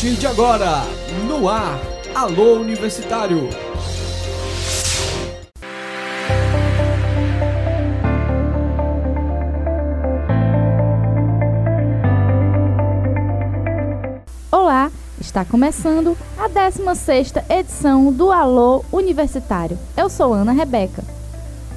partir de agora, no ar, Alô Universitário. Olá, está começando a 16ª edição do Alô Universitário. Eu sou Ana Rebeca.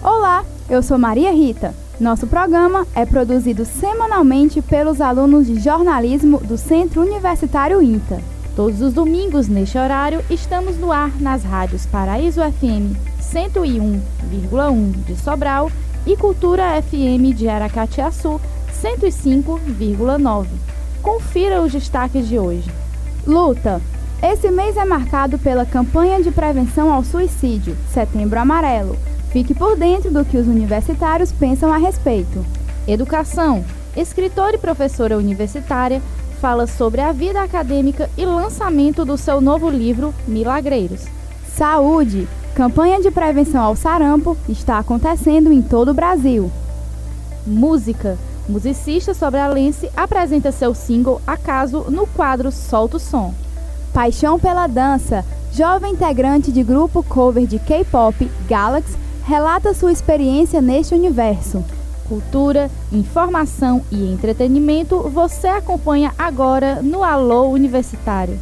Olá, eu sou Maria Rita. Nosso programa é produzido semanalmente pelos alunos de jornalismo do Centro Universitário INTA. Todos os domingos, neste horário, estamos no ar nas rádios Paraíso FM 101,1 de Sobral e Cultura FM de Aracatiaçu 105,9. Confira os destaques de hoje. Luta. Esse mês é marcado pela campanha de prevenção ao suicídio, Setembro Amarelo Fique por dentro do que os universitários pensam a respeito. Educação. Escritora e professora universitária fala sobre a vida acadêmica e lançamento do seu novo livro Milagreiros. Saúde. Campanha de prevenção ao sarampo está acontecendo em todo o Brasil. Música. Musicista sobrealense apresenta seu single Acaso no quadro Solta o Som. Paixão pela dança. Jovem integrante de grupo cover de K-pop Galaxy relata sua experiência neste universo. Cultura, informação e entretenimento você acompanha agora no Alô Universitário.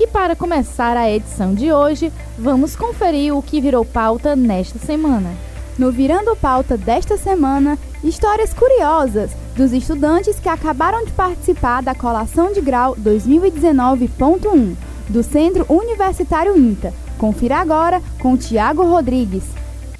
E para começar a edição de hoje, vamos conferir o que virou pauta nesta semana. No Virando Pauta desta semana, histórias curiosas dos estudantes que acabaram de participar da colação de grau 2019.1 do Centro Universitário INTA. Confira agora com Tiago Rodrigues.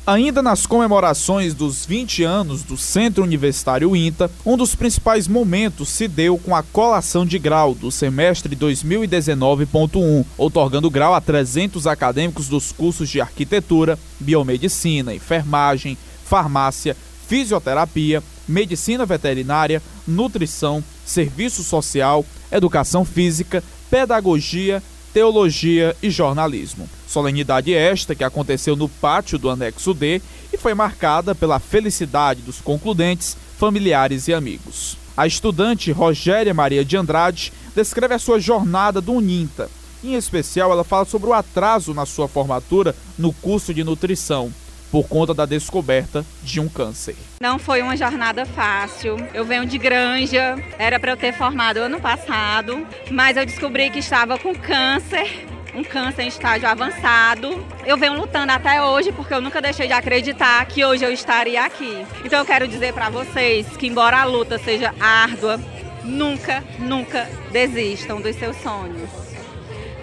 Ainda nas comemorações dos 20 anos do Centro Universitário INTA, um dos principais momentos se deu com a colação de grau do semestre 2019.1, otorgando grau a 300 acadêmicos dos cursos de arquitetura, biomedicina, enfermagem, farmácia, fisioterapia, medicina veterinária, nutrição, serviço social, educação física, pedagogia, teologia e jornalismo. Solenidade esta que aconteceu no pátio do anexo D e foi marcada pela felicidade dos concludentes, familiares e amigos. A estudante Rogéria Maria de Andrade descreve a sua jornada do Uninta. Em especial, ela fala sobre o atraso na sua formatura no curso de nutrição por conta da descoberta de um câncer. Não foi uma jornada fácil. Eu venho de Granja, era para eu ter formado ano passado, mas eu descobri que estava com câncer um câncer em estágio avançado. Eu venho lutando até hoje porque eu nunca deixei de acreditar que hoje eu estaria aqui. Então eu quero dizer para vocês que embora a luta seja árdua, nunca, nunca desistam dos seus sonhos.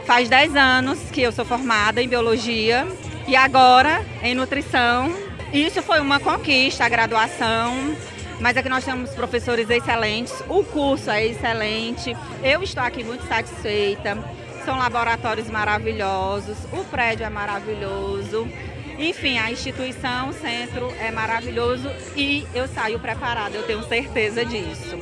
Faz 10 anos que eu sou formada em biologia e agora em nutrição. Isso foi uma conquista, a graduação. Mas aqui nós temos professores excelentes, o curso é excelente. Eu estou aqui muito satisfeita. São laboratórios maravilhosos, o prédio é maravilhoso. Enfim, a instituição, o centro é maravilhoso e eu saio preparada, eu tenho certeza disso.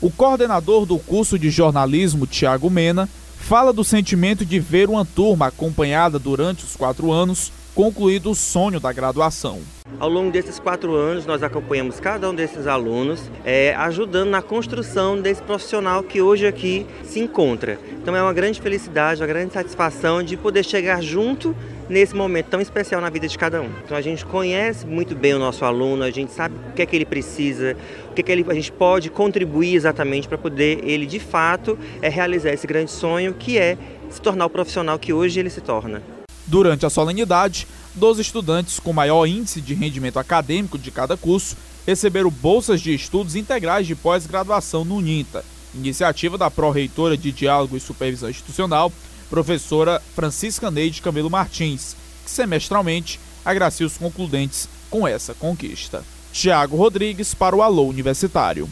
O coordenador do curso de jornalismo, Tiago Mena, fala do sentimento de ver uma turma acompanhada durante os quatro anos concluído o sonho da graduação. Ao longo desses quatro anos, nós acompanhamos cada um desses alunos, é, ajudando na construção desse profissional que hoje aqui se encontra. Então é uma grande felicidade, uma grande satisfação de poder chegar junto nesse momento tão especial na vida de cada um. Então a gente conhece muito bem o nosso aluno, a gente sabe o que é que ele precisa, o que, é que ele, a gente pode contribuir exatamente para poder ele de fato é, realizar esse grande sonho que é se tornar o profissional que hoje ele se torna. Durante a solenidade, 12 estudantes com maior índice de rendimento acadêmico de cada curso receberam bolsas de estudos integrais de pós-graduação no UNINTA, iniciativa da pró-reitora de Diálogo e Supervisão Institucional, professora Francisca Neide Camilo Martins, que semestralmente agracia os concludentes com essa conquista. Tiago Rodrigues para o Alô Universitário.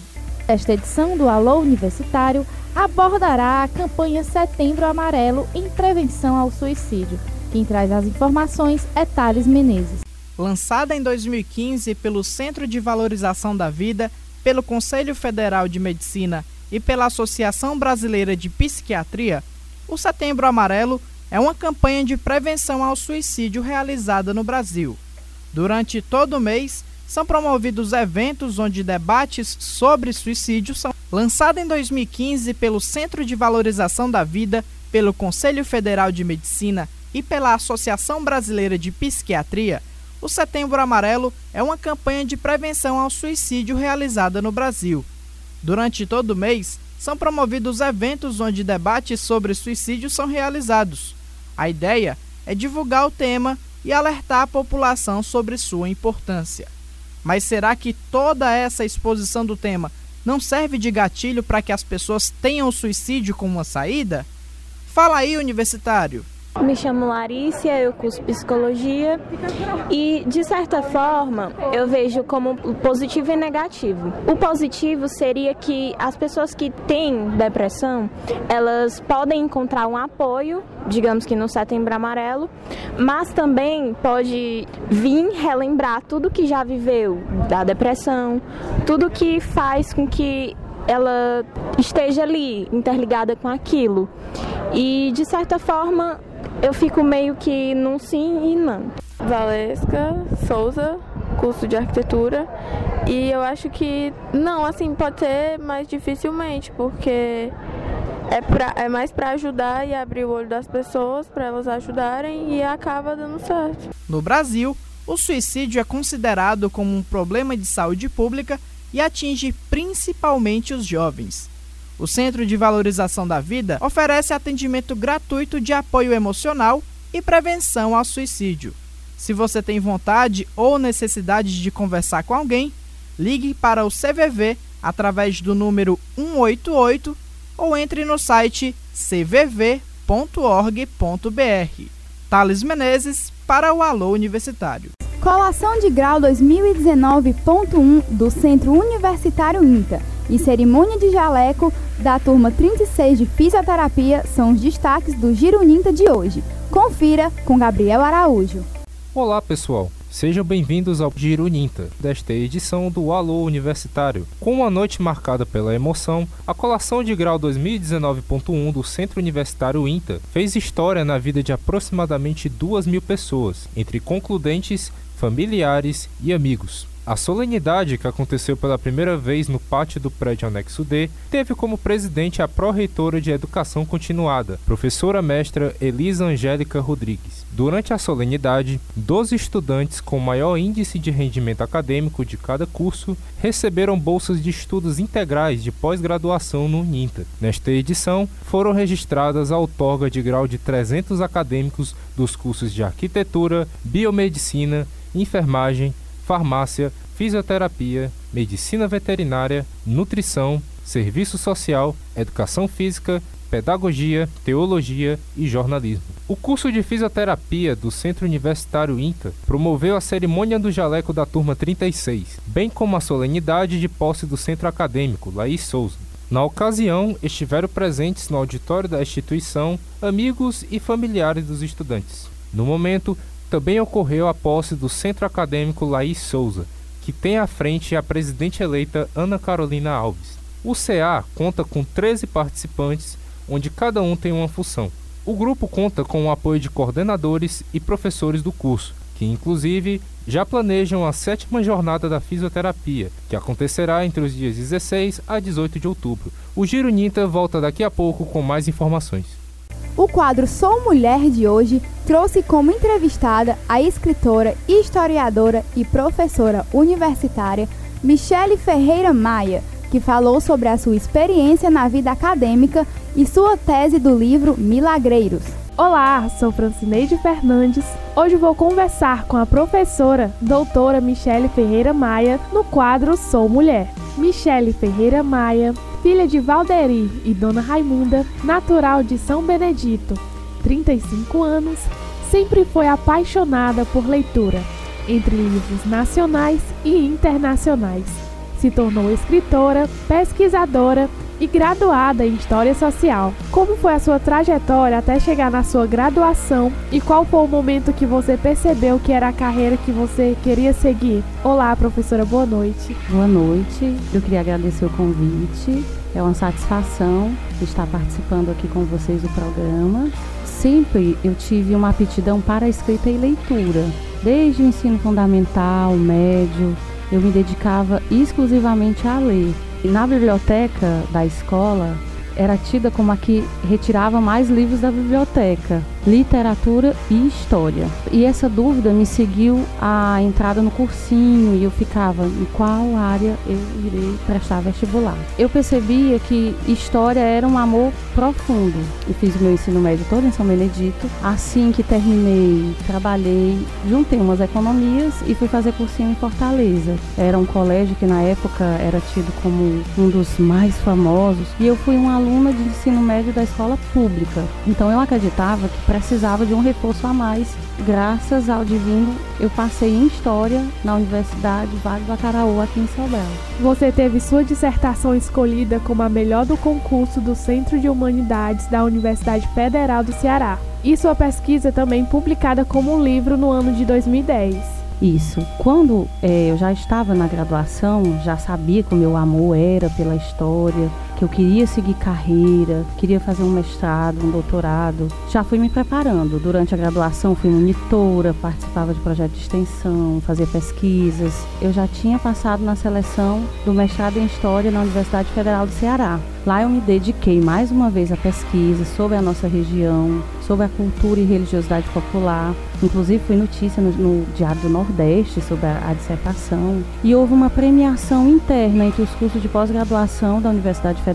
Esta edição do Alô Universitário abordará a campanha Setembro Amarelo em prevenção ao suicídio. Quem traz as informações é Thales Menezes. Lançada em 2015 pelo Centro de Valorização da Vida, pelo Conselho Federal de Medicina e pela Associação Brasileira de Psiquiatria, o Setembro Amarelo é uma campanha de prevenção ao suicídio realizada no Brasil. Durante todo o mês, são promovidos eventos onde debates sobre suicídio são lançados em 2015 pelo Centro de Valorização da Vida, pelo Conselho Federal de Medicina e pela Associação Brasileira de Psiquiatria. O Setembro Amarelo é uma campanha de prevenção ao suicídio realizada no Brasil. Durante todo o mês, são promovidos eventos onde debates sobre suicídio são realizados. A ideia é divulgar o tema e alertar a população sobre sua importância. Mas será que toda essa exposição do tema não serve de gatilho para que as pessoas tenham o suicídio como uma saída? Fala aí, universitário! Me chamo Larícia, eu curso psicologia e, de certa forma, eu vejo como positivo e negativo. O positivo seria que as pessoas que têm depressão, elas podem encontrar um apoio, digamos que no Setembro Amarelo, mas também pode vir relembrar tudo que já viveu da depressão, tudo que faz com que ela esteja ali interligada com aquilo. E de certa forma eu fico meio que num sim e não. Valesca Souza, curso de arquitetura. E eu acho que não, assim, pode ser mais dificilmente, porque é, pra, é mais para ajudar e abrir o olho das pessoas, para elas ajudarem e acaba dando certo. No Brasil, o suicídio é considerado como um problema de saúde pública e atinge principalmente os jovens. O Centro de Valorização da Vida oferece atendimento gratuito de apoio emocional e prevenção ao suicídio. Se você tem vontade ou necessidade de conversar com alguém, ligue para o CVV através do número 188 ou entre no site cvv.org.br. Thales Menezes para o Alô Universitário. Colação de grau 2019.1 do Centro Universitário INTA e cerimônia de jaleco da turma 36 de fisioterapia são os destaques do Giro Ninta de hoje. Confira com Gabriel Araújo. Olá, pessoal. Sejam bem-vindos ao Giro Ninta, desta edição do Alô Universitário. Com uma noite marcada pela emoção, a colação de grau 2019.1 do Centro Universitário INTA fez história na vida de aproximadamente duas mil pessoas, entre concludentes, familiares e amigos. A solenidade, que aconteceu pela primeira vez no pátio do prédio anexo D, teve como presidente a pró-reitora de Educação Continuada, professora mestra Elisa Angélica Rodrigues. Durante a solenidade, 12 estudantes com maior índice de rendimento acadêmico de cada curso receberam bolsas de estudos integrais de pós-graduação no UNINTA. Nesta edição, foram registradas a outorga de grau de 300 acadêmicos dos cursos de Arquitetura, Biomedicina, Enfermagem, farmácia, fisioterapia, medicina veterinária, nutrição, serviço social, educação física, pedagogia, teologia e jornalismo. O curso de fisioterapia do Centro Universitário INTA promoveu a cerimônia do jaleco da turma 36, bem como a solenidade de posse do centro acadêmico Laís Souza. Na ocasião, estiveram presentes no auditório da instituição amigos e familiares dos estudantes. No momento, também ocorreu a posse do Centro Acadêmico Laís Souza, que tem à frente a presidente eleita Ana Carolina Alves. O CA conta com 13 participantes, onde cada um tem uma função. O grupo conta com o apoio de coordenadores e professores do curso, que inclusive já planejam a sétima jornada da fisioterapia, que acontecerá entre os dias 16 a 18 de outubro. O Giro Ninta volta daqui a pouco com mais informações. O quadro Sou Mulher de hoje trouxe como entrevistada a escritora, historiadora e professora universitária Michele Ferreira Maia, que falou sobre a sua experiência na vida acadêmica e sua tese do livro Milagreiros. Olá, sou Francineide Fernandes. Hoje vou conversar com a professora doutora Michele Ferreira Maia no quadro Sou Mulher. Michele Ferreira Maia filha de Valderi e Dona Raimunda, natural de São Benedito, 35 anos, sempre foi apaixonada por leitura, entre livros nacionais e internacionais. Se tornou escritora, pesquisadora e graduada em História Social. Como foi a sua trajetória até chegar na sua graduação e qual foi o momento que você percebeu que era a carreira que você queria seguir? Olá, professora, boa noite. Boa noite. Eu queria agradecer o convite. É uma satisfação estar participando aqui com vocês do programa. Sempre eu tive uma aptidão para escrita e leitura. Desde o ensino fundamental, médio, eu me dedicava exclusivamente a ler. Na biblioteca da escola, era tida como a que retirava mais livros da biblioteca, literatura e história. E essa dúvida me seguiu a entrada no cursinho e eu ficava em qual área eu irei prestar vestibular. Eu percebia que história era um amor profundo. Eu fiz meu ensino médio todo em São Benedito. Assim que terminei, trabalhei, juntei umas economias e fui fazer cursinho em Fortaleza. Era um colégio que na época era tido como um dos mais famosos e eu fui uma aluna de ensino médio da escola pública. Então eu acreditava que precisava de um reforço a mais. Graças ao divino, eu passei em História na Universidade Vale do Acaraú, aqui em Sobral. Você teve sua dissertação escolhida como a melhor do concurso do Centro de Humanidades da Universidade Federal do Ceará. E sua pesquisa também publicada como um livro no ano de 2010. Isso. Quando é, eu já estava na graduação, já sabia que o meu amor era pela história, que eu queria seguir carreira, queria fazer um mestrado, um doutorado. Já fui me preparando. Durante a graduação fui monitora, participava de projetos de extensão, fazia pesquisas. Eu já tinha passado na seleção do mestrado em História na Universidade Federal do Ceará. Lá eu me dediquei mais uma vez à pesquisa sobre a nossa região, sobre a cultura e religiosidade popular. Inclusive foi notícia no, no Diário do Nordeste sobre a, a, dissertação. E houve uma premiação interna entre os cursos de pós-graduação da Universidade Federal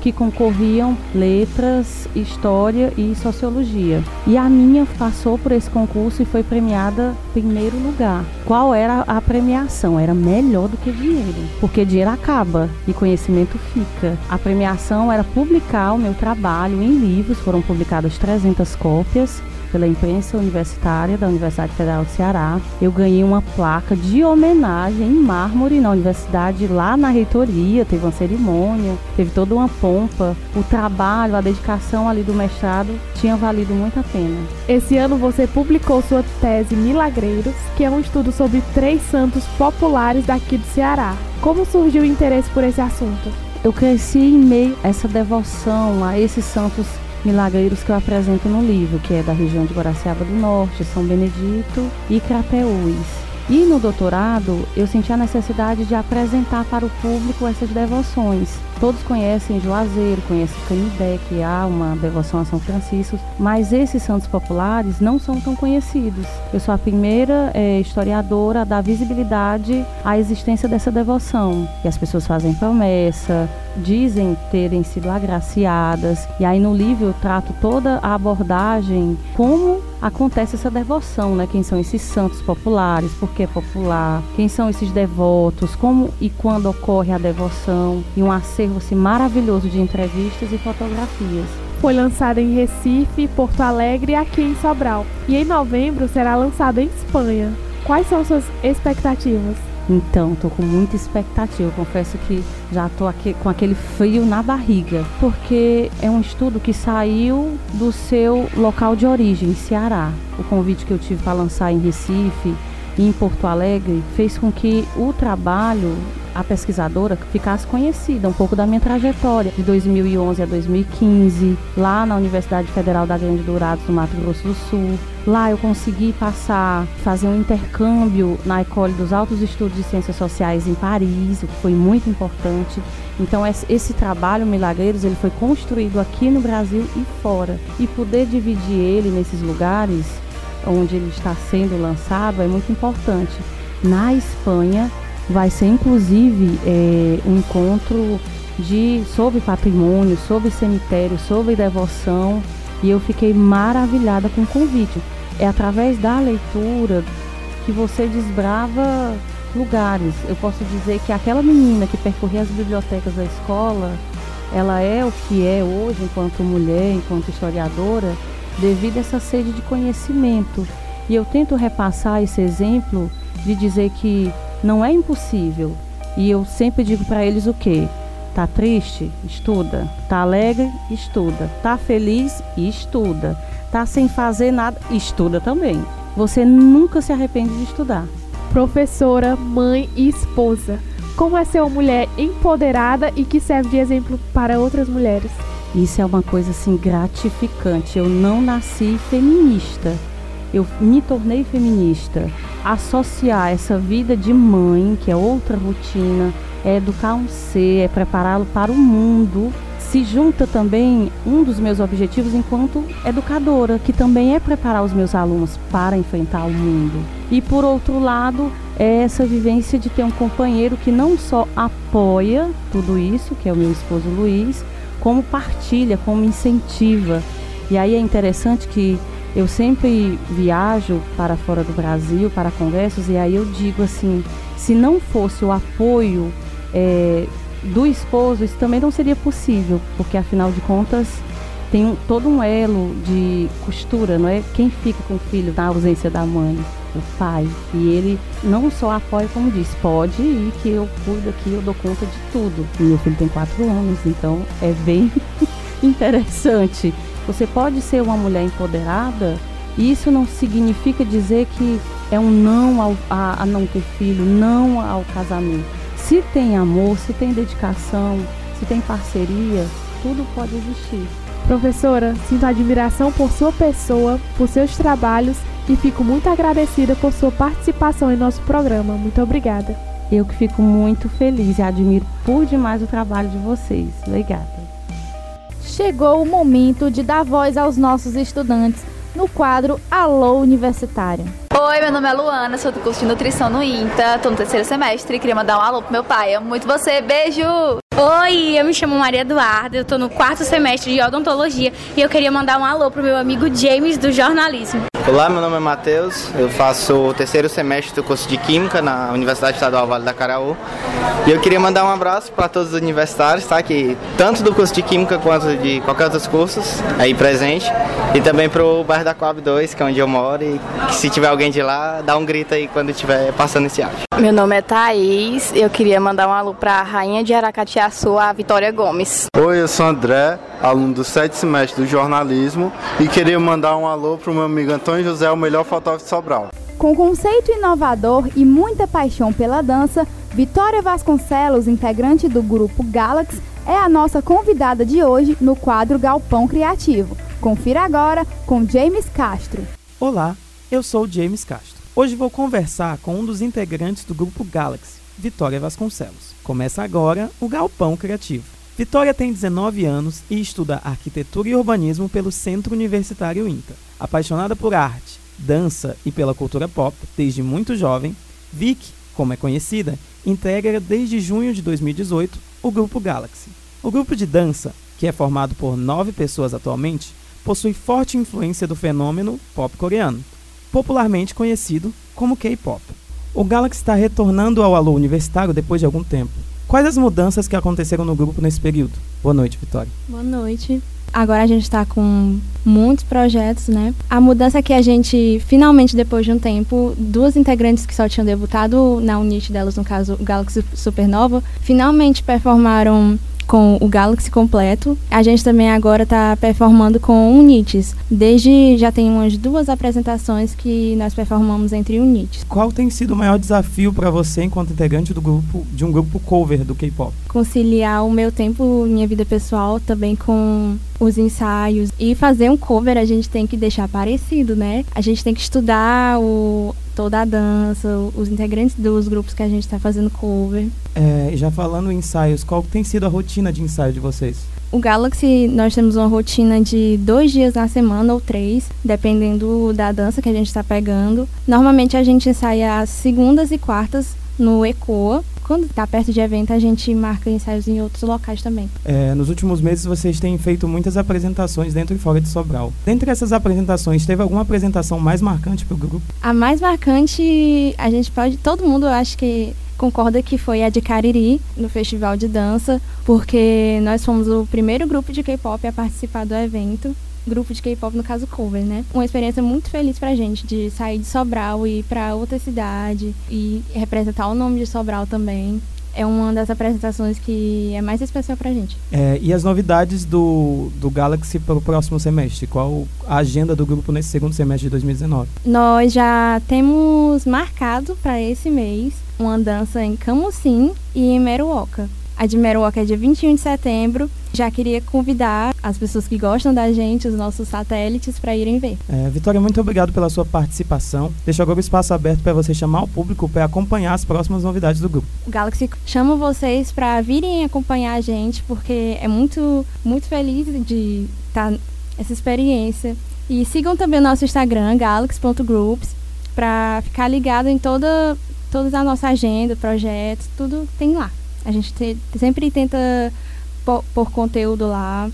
que concorriam letras, história e sociologia. E a minha passou por esse concurso e foi premiada em primeiro lugar. Qual era a premiação? Era melhor do que dinheiro, porque dinheiro acaba e conhecimento fica. A premiação era publicar o meu trabalho em livros, foram publicadas 300 300 cópias pela imprensa universitária da Universidade Federal do Ceará. Eu ganhei uma placa de homenagem em mármore na universidade, lá na reitoria, teve uma cerimônia, teve toda uma pompa. O trabalho, a dedicação ali do mestrado tinha valido muito a pena. Esse ano você publicou sua tese Milagreiros, que é um estudo sobre três santos populares daqui do Ceará. Como surgiu o interesse por esse assunto? Eu cresci em meio a essa devoção a esses santos milagreiros que eu apresento no livro, que é da região de Guaraciaba do Norte, São Benedito e Crateús. E no doutorado, eu senti a necessidade de apresentar para o público essas devoções. Todos conhecem Juazeiro, conhecem Canidé, que há uma devoção a São Francisco, mas esses santos populares não são tão conhecidos. Eu sou a primeira é, historiadora a dar visibilidade à existência dessa devoção. E as pessoas fazem promessa, dizem terem sido agraciadas. E aí no livro eu trato toda a abordagem como acontece essa devoção, né? Quem são esses santos populares, por que popular, quem são esses devotos, como e quando ocorre a devoção, e um acervo assim, maravilhoso de entrevistas e fotografias. Foi lançado em Recife, Porto Alegre e aqui em Sobral. E em novembro será lançado em Espanha. Quais são suas expectativas? Então, estou com muita expectativa. Confesso que já estou com aquele frio na barriga, porque é um estudo que saiu do seu local de origem, Ceará. O convite que eu tive para lançar em Recife em Porto Alegre fez com que o trabalho a pesquisadora ficasse conhecida um pouco da minha trajetória de 2011 a 2015, lá na Universidade Federal da Grande Dourados, no Mato Grosso do Sul. Lá eu consegui passar, fazer um intercâmbio na École dos Altos Estudos de Ciências Sociais em Paris, o que foi muito importante. Então esse trabalho Milagreiros ele foi construído aqui no Brasil e fora. E poder dividir ele nesses lugares onde ele está sendo lançado é muito importante. Na Espanha, vai ser inclusive é, um encontro de sobre patrimônio, sobre cemitério, sobre devoção e eu fiquei maravilhada com o convite. É através da leitura que você desbrava lugares. Eu posso dizer que aquela menina que percorria as bibliotecas da escola, ela é o que é hoje enquanto mulher, enquanto historiadora, devido a essa sede de conhecimento. E eu tento repassar esse exemplo de dizer que não é impossível. E eu sempre digo para eles o quê? Tá triste? Estuda. Tá alegre? Estuda. Tá feliz? Estuda. Tá sem fazer nada? Estuda também. Você nunca se arrepende de estudar. Professora, mãe e esposa. Como é ser uma mulher empoderada e que serve de exemplo para outras mulheres? Isso é uma coisa assim gratificante. Eu não nasci feminista eu me tornei feminista. Associar essa vida de mãe, que é outra rotina, é educar um ser, é prepará-lo para o mundo. Se junta também um dos meus objetivos enquanto educadora, que também é preparar os meus alunos para enfrentar o mundo. E por outro lado, é essa vivência de ter um companheiro que não só apoia tudo isso, que é o meu esposo Luiz, como partilha, como incentiva. E aí é interessante que eu sempre viajo para fora do Brasil para congressos e aí eu digo assim, se não fosse o apoio é, do esposo, isso também não seria possível, porque afinal de contas tem um, todo um elo de costura, não é? Quem fica com o filho na ausência da mãe? O pai. E ele não só apoia, como diz, pode ir que eu cuido aqui, eu dou conta de tudo. E meu filho tem quatro anos, então é bem interessante. Você pode ser uma mulher empoderada, e isso não significa dizer que é um não ao, a, a não ter filho, não ao casamento. Se tem amor, se tem dedicação, se tem parceria, tudo pode existir. Professora, sinto admiração por sua pessoa, por seus trabalhos e fico muito agradecida por sua participação em nosso programa. Muito obrigada. Eu que fico muito feliz e admiro por demais o trabalho de vocês. Obrigada. Chegou o momento de dar voz aos nossos estudantes no quadro Alô Universitário. Oi, meu nome é Luana, sou do curso de nutrição no INTA, estou no terceiro semestre e queria mandar um alô pro meu pai. Amo muito você, beijo! Oi, eu me chamo Maria Eduarda, eu estou no quarto semestre de odontologia e eu queria mandar um alô pro meu amigo James do jornalismo. Olá, meu nome é Matheus, eu faço o terceiro semestre do curso de Química na Universidade Estadual Vale da Caraú. E eu queria mandar um abraço para todos os universitários, tá? Que tanto do curso de Química quanto de qualquer outros cursos aí presente. E também para o bairro da Coab 2, que é onde eu moro. E que se tiver alguém de lá, dá um grito aí quando estiver passando esse áudio. Meu nome é Thaís, eu queria mandar um alô para a rainha de Aracatiaçu, a Vitória Gomes. Oi, eu sou André, aluno do sétimo semestre do jornalismo e queria mandar um alô para o meu amigo Antônio José, o melhor fotógrafo de Sobral. Com conceito inovador e muita paixão pela dança, Vitória Vasconcelos, integrante do grupo Galaxy, é a nossa convidada de hoje no quadro Galpão Criativo. Confira agora com James Castro. Olá, eu sou James Castro. Hoje vou conversar com um dos integrantes do grupo Galaxy, Vitória Vasconcelos. Começa agora o Galpão Criativo. Vitória tem 19 anos e estuda arquitetura e urbanismo pelo Centro Universitário INTA. Apaixonada por arte, dança e pela cultura pop desde muito jovem, Vic, como é conhecida, integra desde junho de 2018 o grupo Galaxy. O grupo de dança, que é formado por nove pessoas atualmente, possui forte influência do fenômeno pop coreano, popularmente conhecido como K-pop. O Galaxy está retornando ao alô universitário depois de algum tempo. Quais as mudanças que aconteceram no grupo nesse período? Boa noite, Vitória. Boa noite. Agora a gente está com muitos projetos, né? A mudança é que a gente, finalmente, depois de um tempo, duas integrantes que só tinham debutado na unit delas, no caso Galaxy Supernova, finalmente performaram com o Galaxy completo. A gente também agora está performando com Unites. Desde já tem umas duas apresentações que nós performamos entre Unites. Qual tem sido o maior desafio para você enquanto integrante do grupo de um grupo cover do K-pop? Conciliar o meu tempo, minha vida pessoal, também com os ensaios e fazer um cover a gente tem que deixar parecido, né? A gente tem que estudar o toda a dança, os integrantes dos grupos que a gente está fazendo cover. É, já falando em ensaios, qual tem sido a rotina de ensaio de vocês? O Galaxy, nós temos uma rotina de dois dias na semana ou três, dependendo da dança que a gente está pegando. Normalmente a gente ensaia às segundas e quartas no ECOA. Quando está perto de evento, a gente marca ensaios em outros locais também. É, nos últimos meses, vocês têm feito muitas apresentações dentro e fora de Sobral. Dentre essas apresentações, teve alguma apresentação mais marcante para o grupo? A mais marcante, a gente pode. Todo mundo, eu acho que concorda que foi a de Cariri, no Festival de Dança, porque nós fomos o primeiro grupo de K-pop a participar do evento grupo de K-pop, no caso cover, né? Uma experiência muito feliz pra gente de sair de Sobral e ir pra outra cidade e representar o nome de Sobral também. É uma das apresentações que é mais especial pra gente. É, e as novidades do, do Galaxy para o próximo semestre? Qual a agenda do grupo nesse segundo semestre de 2019? Nós já temos marcado para esse mês uma dança em Camusim e em Meruoca. A de é dia 21 de setembro. Já queria convidar as pessoas que gostam da gente, os nossos satélites, para irem ver. É, Vitória, muito obrigado pela sua participação. Deixo agora o espaço aberto para você chamar o público para acompanhar as próximas novidades do grupo. O Galaxy chama vocês para virem acompanhar a gente, porque é muito, muito feliz de estar tá essa experiência. E sigam também o nosso Instagram, galaxy.groups, para ficar ligado em toda, toda a nossa agenda, projetos, tudo tem lá. A gente te, sempre tenta pôr, conteúdo lá.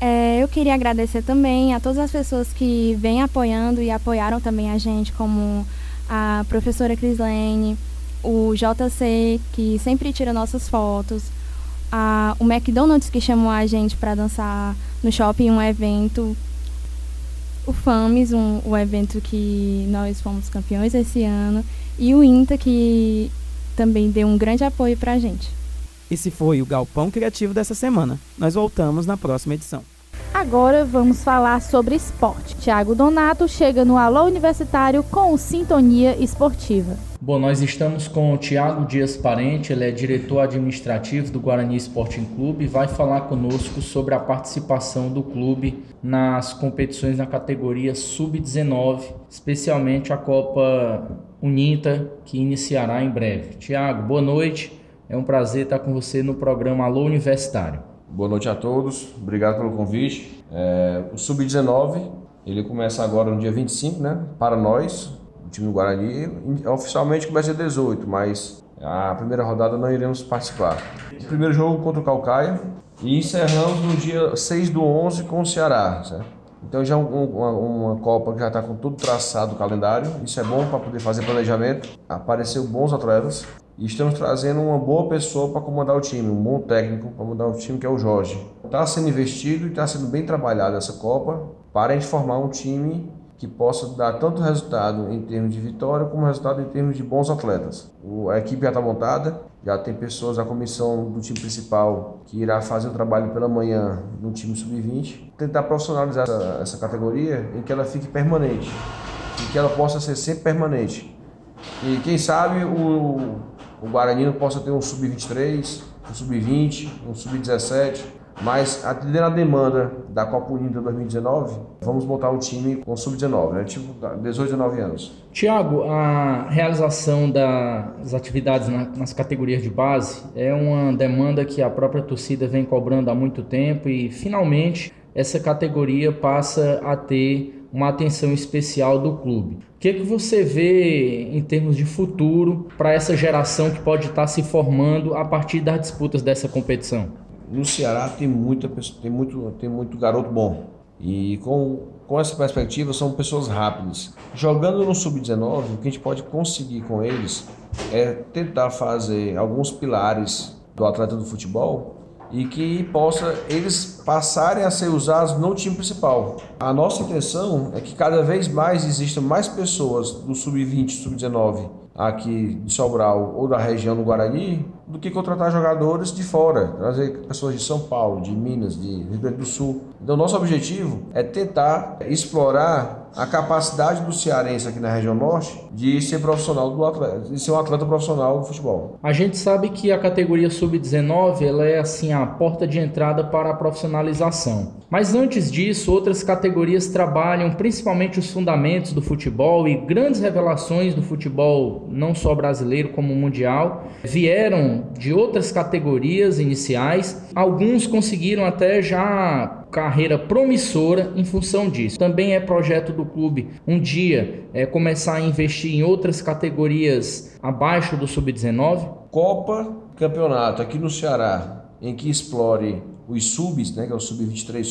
É, eu queria agradecer também a todas as pessoas que vêm apoiando e apoiaram também a gente, como a professora Crislene, o JC, que sempre tira nossas fotos, a, o McDonald's, que chamou a gente para dançar no shopping um evento, o FAMES, um, o evento que nós fomos campeões esse ano, e o INTA, que também deu um grande apoio para a gente. Esse foi o Galpão Criativo dessa semana. Nós voltamos na próxima edição. Agora vamos falar sobre esporte. Tiago Donato chega no Alô Universitário com o Sintonia Esportiva. Bom, nós estamos com o Tiago Dias Parente, ele é diretor administrativo do Guarani Sporting Clube e vai falar conosco sobre a participação do clube nas competições na categoria Sub-19, especialmente a Copa Uninta, que iniciará em breve. Tiago, boa noite. É um prazer estar com você no programa Alô Universitário. Boa noite a todos, obrigado pelo convite. É, o Sub-19, ele começa agora no dia 25, né? Para nós, o time do Guarani, oficialmente começa dia 18, mas a primeira rodada não iremos participar. O primeiro jogo contra o Calcaia e encerramos no dia 6 do 11 com o Ceará, certo? Então já um, uma, uma Copa que já está com tudo traçado o calendário, isso é bom para poder fazer planejamento. Apareceu bons atletas, e estamos trazendo uma boa pessoa para comandar o time, um bom técnico para comandar o time, que é o Jorge. Está sendo investido e está sendo bem trabalhado essa Copa para a gente formar um time que possa dar tanto resultado em termos de vitória como resultado em termos de bons atletas. A equipe já está montada, já tem pessoas da comissão do time principal que irá fazer o trabalho pela manhã no time sub-20, tentar profissionalizar essa, essa categoria em que ela fique permanente, e que ela possa ser sempre permanente. E quem sabe o, o Guarani possa ter um sub-23, um sub-20, um sub-17, mas atendendo a demanda da Copa Unida 2019, vamos montar um time com sub-19, né? tipo 18, 19 anos. Tiago, a realização das atividades nas categorias de base é uma demanda que a própria torcida vem cobrando há muito tempo e finalmente essa categoria passa a ter uma atenção especial do clube. O que, é que você vê em termos de futuro para essa geração que pode estar se formando a partir das disputas dessa competição? No Ceará tem muita tem muito tem muito garoto bom e com com essa perspectiva são pessoas rápidas. Jogando no sub-19, o que a gente pode conseguir com eles é tentar fazer alguns pilares do atleta do futebol e que possa eles passarem a ser usados no time principal. A nossa intenção é que cada vez mais existam mais pessoas do sub-20, sub-19 aqui de Sobral ou da região do Guarani do que contratar jogadores de fora, trazer pessoas de São Paulo, de Minas, de Rio Grande do Sul. Então, nosso objetivo é tentar explorar a capacidade do cearense aqui na região norte de ser profissional do atleta, de ser um atleta profissional do futebol. A gente sabe que a categoria sub-19 ela é assim a porta de entrada para a profissionalização. Mas antes disso, outras categorias trabalham principalmente os fundamentos do futebol e grandes revelações do futebol, não só brasileiro como mundial, vieram de outras categorias iniciais. Alguns conseguiram até já carreira promissora em função disso. Também é projeto do clube um dia é, começar a investir em outras categorias abaixo do sub-19? Copa, campeonato aqui no Ceará, em que explore os subs, né, que é o sub-23,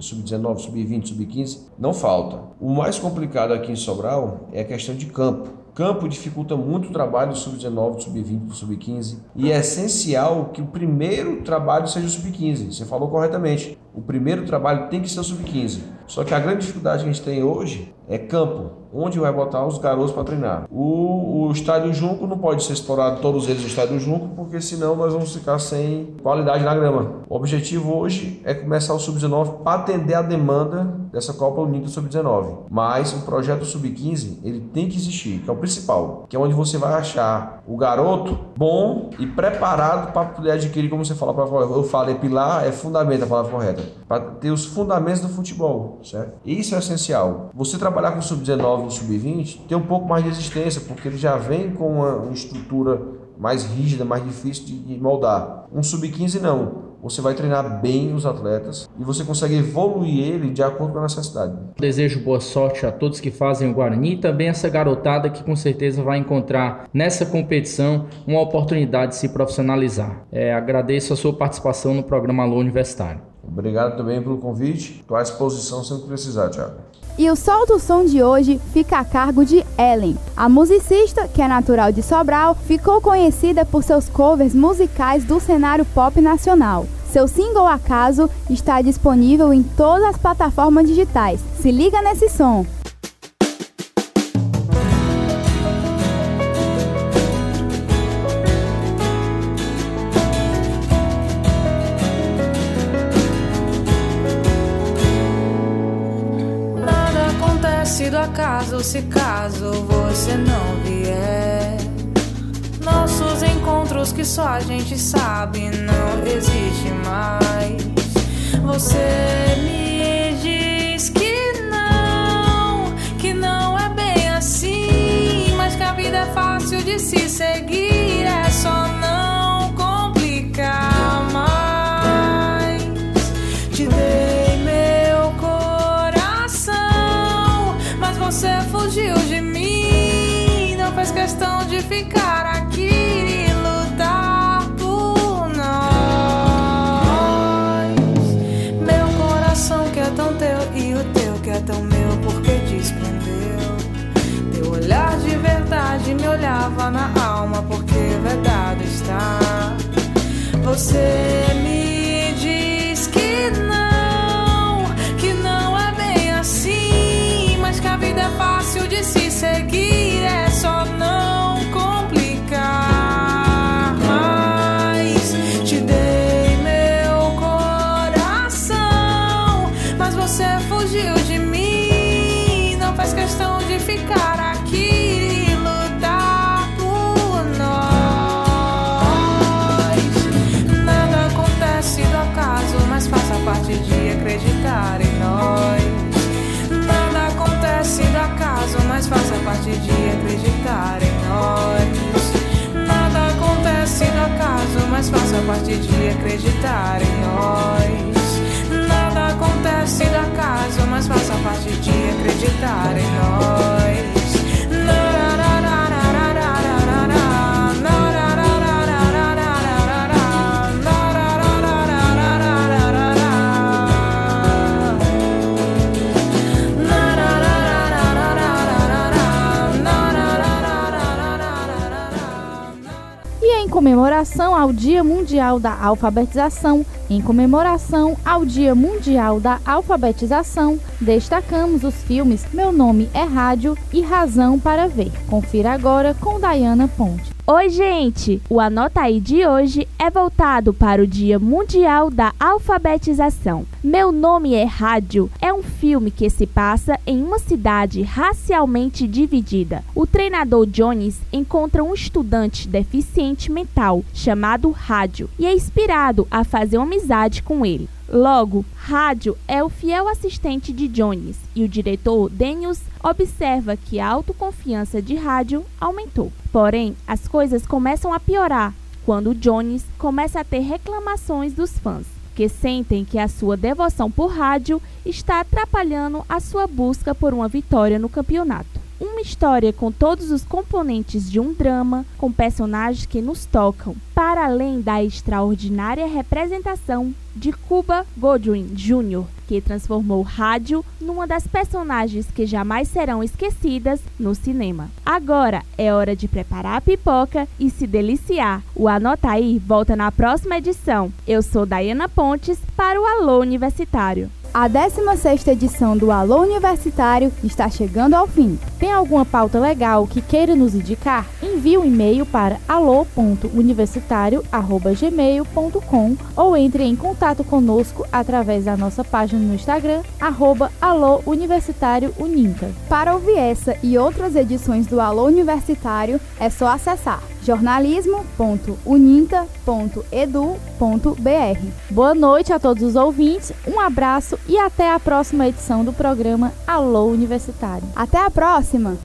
sub-19, sub-20, sub-15, não falta. O mais complicado aqui em Sobral é a questão de campo. Campo dificulta muito o trabalho do sub-19, do sub-20, do sub-15 e é essencial que o primeiro trabalho seja o sub-15. Você falou corretamente. O primeiro trabalho tem que ser o sub-15. Só que a grande dificuldade que a gente tem hoje é campo, onde vai botar os garotos para treinar. O, o estádio Junco não pode ser explorado todos eles no estádio Junco, porque senão nós vamos ficar sem qualidade na grama. O objetivo hoje é começar o sub-19 para atender a demanda dessa Copa Unida Sub-19. Mas o projeto Sub-15, ele tem que existir, que é o principal, que é onde você vai achar o garoto bom e preparado para poder adquirir, como você fala, eu falei pilar é fundamento a palavra correta, para ter os fundamentos do futebol, certo? Isso é essencial. Você trabalhar com Sub-19 e Sub-20 tem um pouco mais de resistência, porque ele já vem com uma, estrutura mais rígida, mais difícil de moldar. Um sub-15 não. Você vai treinar bem os atletas e você consegue evoluir ele de acordo com a necessidade. Desejo boa sorte a todos que fazem o Guarani e também essa garotada que com certeza vai encontrar nessa competição uma oportunidade de se profissionalizar. É, agradeço a sua participação no programa Alô Universitário. Obrigado também pelo convite. Estou à disposição sempre que precisar, Thiago. E o Solta o Som de hoje fica a cargo de Ellen. A musicista, que é natural de Sobral, ficou conhecida por seus covers musicais do cenário pop nacional. Seu single Acaso está disponível em todas as plataformas digitais. Se liga nesse som! Acaso se caso você não vier. Nossos encontros que só a gente sabe não existe mais. Você me diz que não, que não é bem assim, mas que a vida é fácil de se seguir, é só ficar aqui e lutar por nós. Meu coração que é tão teu e o teu que é tão meu, porque desprendeu. Teu olhar de verdade me olhava na alma, porque vedado está. Você me diz que não, que não é bem assim, mas que a vida é fácil de se seguir, ficar aqui e lutar por nós. Nada acontece do acaso, mas faça parte de acreditar em nós. Nada acontece do acaso, mas faça parte de acreditar em nós. Nada acontece do acaso, mas faça parte de acreditar em nós. Nada acontece do acaso, mas faça parte de acreditar em nós. Comemoração ao Dia Mundial da Alfabetização, em comemoração ao Dia Mundial da Alfabetização, destacamos os filmes Meu Nome é Rádio e Razão para Ver. Confira agora com Dayana Ponte. Oi, gente! O Anota aí de hoje é voltado para o Dia Mundial da Alfabetização. Meu Nome é Rádio é um filme que se passa em uma cidade racialmente dividida. O treinador Jones encontra um estudante deficiente mental chamado Rádio e é inspirado a fazer uma amizade com ele. Logo, Rádio é o fiel assistente de Jones e o diretor Daniels observa que a autoconfiança de Rádio aumentou. Porém, as coisas começam a piorar quando Jones começa a ter reclamações dos fãs, que sentem que a sua devoção por Rádio está atrapalhando a sua busca por uma vitória no campeonato. Uma história com todos os componentes de um drama, com personagens que nos tocam, para além da extraordinária representação de Cuba Gooding Jr., que transformou Rádio numa das personagens que jamais serão esquecidas no cinema. Agora é hora de preparar a pipoca e se deliciar. O Anota aí volta na próxima edição. Eu sou Dayana Pontes para o Alô Universitário. A 16ª edição do Alô Universitário está chegando ao fim. Tem alguma pauta legal que queira nos indicar? Envie um e-mail para alô.universitario@gmail.com ou entre em contato conosco através da nossa página no Instagram @alôuniversitariouninta. Para ouvir essa e outras edições do Alô Universitário, é só acessar jornalismo.uninta.edu.br. Boa noite a todos os ouvintes, um abraço e até a próxima edição do programa Alô Universitário. Até a próxima!